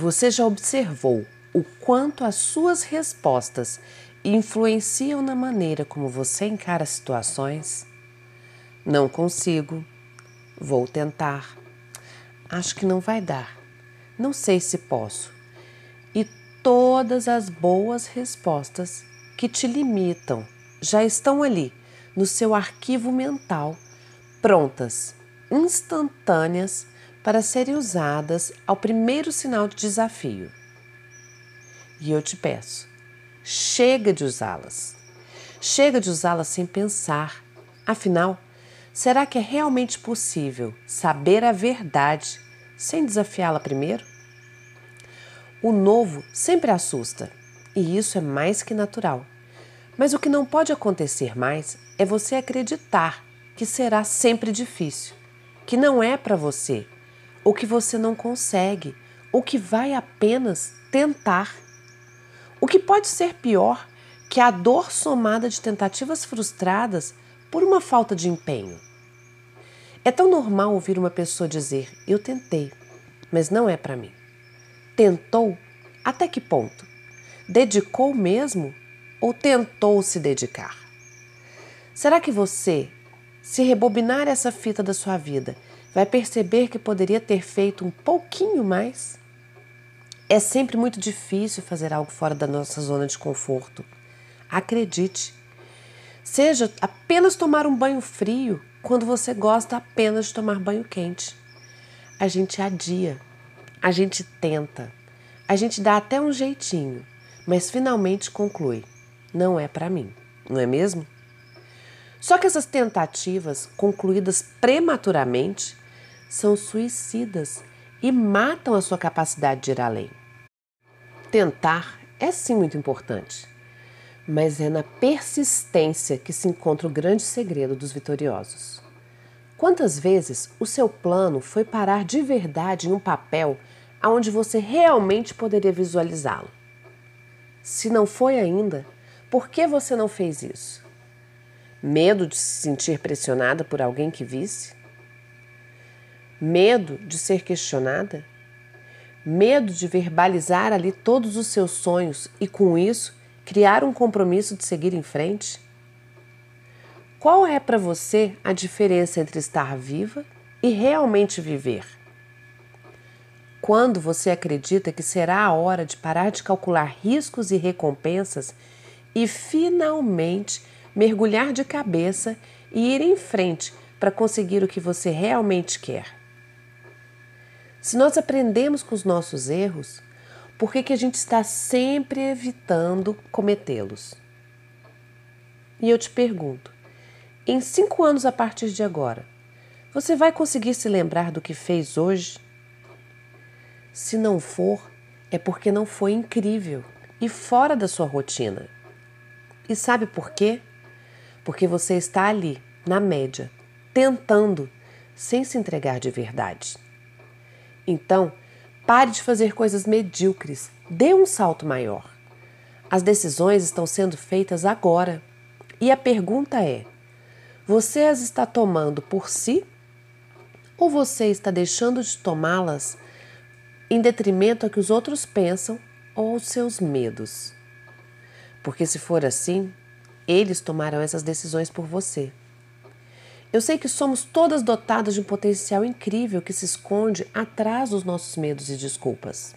Você já observou o quanto as suas respostas influenciam na maneira como você encara situações? Não consigo. Vou tentar. Acho que não vai dar. Não sei se posso. E todas as boas respostas que te limitam já estão ali no seu arquivo mental, prontas, instantâneas para serem usadas ao primeiro sinal de desafio. E eu te peço, chega de usá-las. Chega de usá-las sem pensar. Afinal, será que é realmente possível saber a verdade sem desafiá-la primeiro? O novo sempre assusta, e isso é mais que natural. Mas o que não pode acontecer mais é você acreditar que será sempre difícil, que não é para você, ou que você não consegue, ou que vai apenas tentar. O que pode ser pior que a dor somada de tentativas frustradas por uma falta de empenho. É tão normal ouvir uma pessoa dizer: Eu tentei, mas não é para mim. Tentou? Até que ponto? Dedicou mesmo ou tentou se dedicar? Será que você, se rebobinar essa fita da sua vida, vai perceber que poderia ter feito um pouquinho mais? É sempre muito difícil fazer algo fora da nossa zona de conforto. Acredite. Seja apenas tomar um banho frio quando você gosta apenas de tomar banho quente. A gente adia, a gente tenta, a gente dá até um jeitinho, mas finalmente conclui: não é para mim, não é mesmo? Só que essas tentativas, concluídas prematuramente, são suicidas e matam a sua capacidade de ir além. Tentar é sim muito importante, mas é na persistência que se encontra o grande segredo dos vitoriosos. Quantas vezes o seu plano foi parar de verdade em um papel aonde você realmente poderia visualizá-lo? Se não foi ainda, por que você não fez isso? Medo de se sentir pressionada por alguém que visse? Medo de ser questionada? Medo de verbalizar ali todos os seus sonhos e, com isso, criar um compromisso de seguir em frente? Qual é para você a diferença entre estar viva e realmente viver? Quando você acredita que será a hora de parar de calcular riscos e recompensas e finalmente mergulhar de cabeça e ir em frente para conseguir o que você realmente quer. Se nós aprendemos com os nossos erros, por que, que a gente está sempre evitando cometê-los? E eu te pergunto: em cinco anos a partir de agora, você vai conseguir se lembrar do que fez hoje? Se não for, é porque não foi incrível e fora da sua rotina. E sabe por quê? Porque você está ali, na média, tentando, sem se entregar de verdade. Então, pare de fazer coisas medíocres, dê um salto maior. As decisões estão sendo feitas agora. E a pergunta é: você as está tomando por si ou você está deixando de tomá-las em detrimento a que os outros pensam ou aos seus medos? Porque se for assim, eles tomarão essas decisões por você. Eu sei que somos todas dotadas de um potencial incrível que se esconde atrás dos nossos medos e desculpas.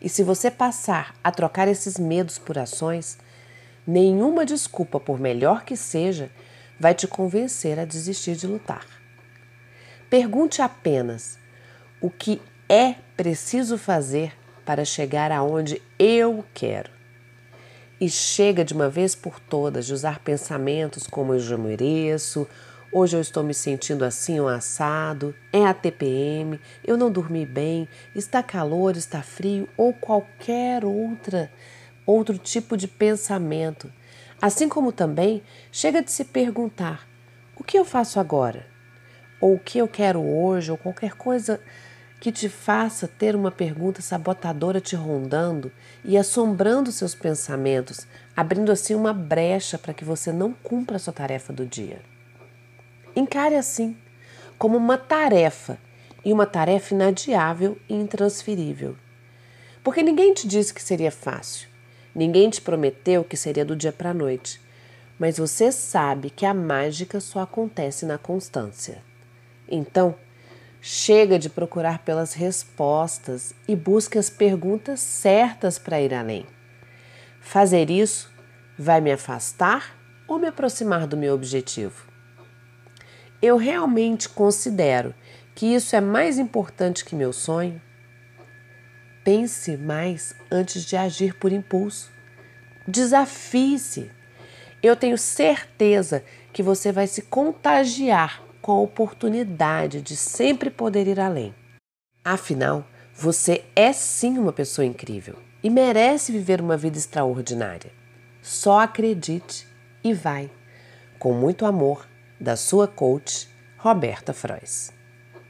E se você passar a trocar esses medos por ações, nenhuma desculpa, por melhor que seja, vai te convencer a desistir de lutar. Pergunte apenas o que é preciso fazer para chegar aonde eu quero. E chega de uma vez por todas de usar pensamentos como eu já mereço, hoje eu estou me sentindo assim ou assado, é a TPM, eu não dormi bem, está calor, está frio ou qualquer outra outro tipo de pensamento. Assim como também chega de se perguntar: o que eu faço agora? Ou o que eu quero hoje, ou qualquer coisa que te faça ter uma pergunta sabotadora te rondando e assombrando seus pensamentos, abrindo assim uma brecha para que você não cumpra a sua tarefa do dia. Encare assim, como uma tarefa e uma tarefa inadiável e intransferível. Porque ninguém te disse que seria fácil. Ninguém te prometeu que seria do dia para a noite. Mas você sabe que a mágica só acontece na constância. Então, chega de procurar pelas respostas e busque as perguntas certas para ir além. Fazer isso vai me afastar ou me aproximar do meu objetivo? Eu realmente considero que isso é mais importante que meu sonho? Pense mais antes de agir por impulso. Desafie-se. Eu tenho certeza que você vai se contagiar com a oportunidade de sempre poder ir além. Afinal, você é sim uma pessoa incrível e merece viver uma vida extraordinária. Só acredite e vai. Com muito amor, da sua coach, Roberta Frois.